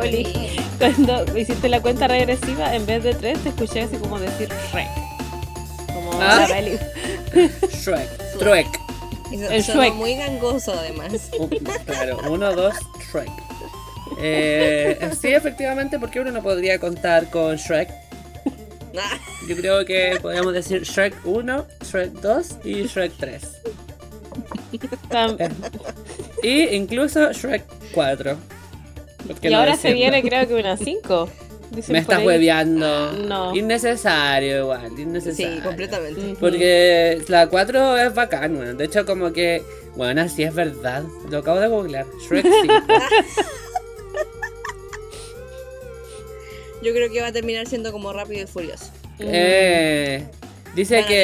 Oli, cuando hiciste la cuenta regresiva, en vez de tres, te escuché así como decir Shrek. Como Ah. la peli. Shrek. So- El Shrek. muy gangoso además. Uh, claro, uno, dos, Shrek. Eh, sí, efectivamente, porque uno no podría contar con Shrek. Ah, Yo creo que podríamos decir Shrek 1, Shrek 2 y Shrek 3. Tam- Y incluso Shrek 4. ¿Por qué Y no ahora se viene, creo que unas 5. Me estás hueveando. No. Innecesario igual, innecesario. sí, completamente. Porque la 4 es bacán. De hecho, como que, bueno, así es verdad. Lo acabo de googlear. Shrek 5. Yo creo que va a terminar siendo como rápido y furioso. eh, dice que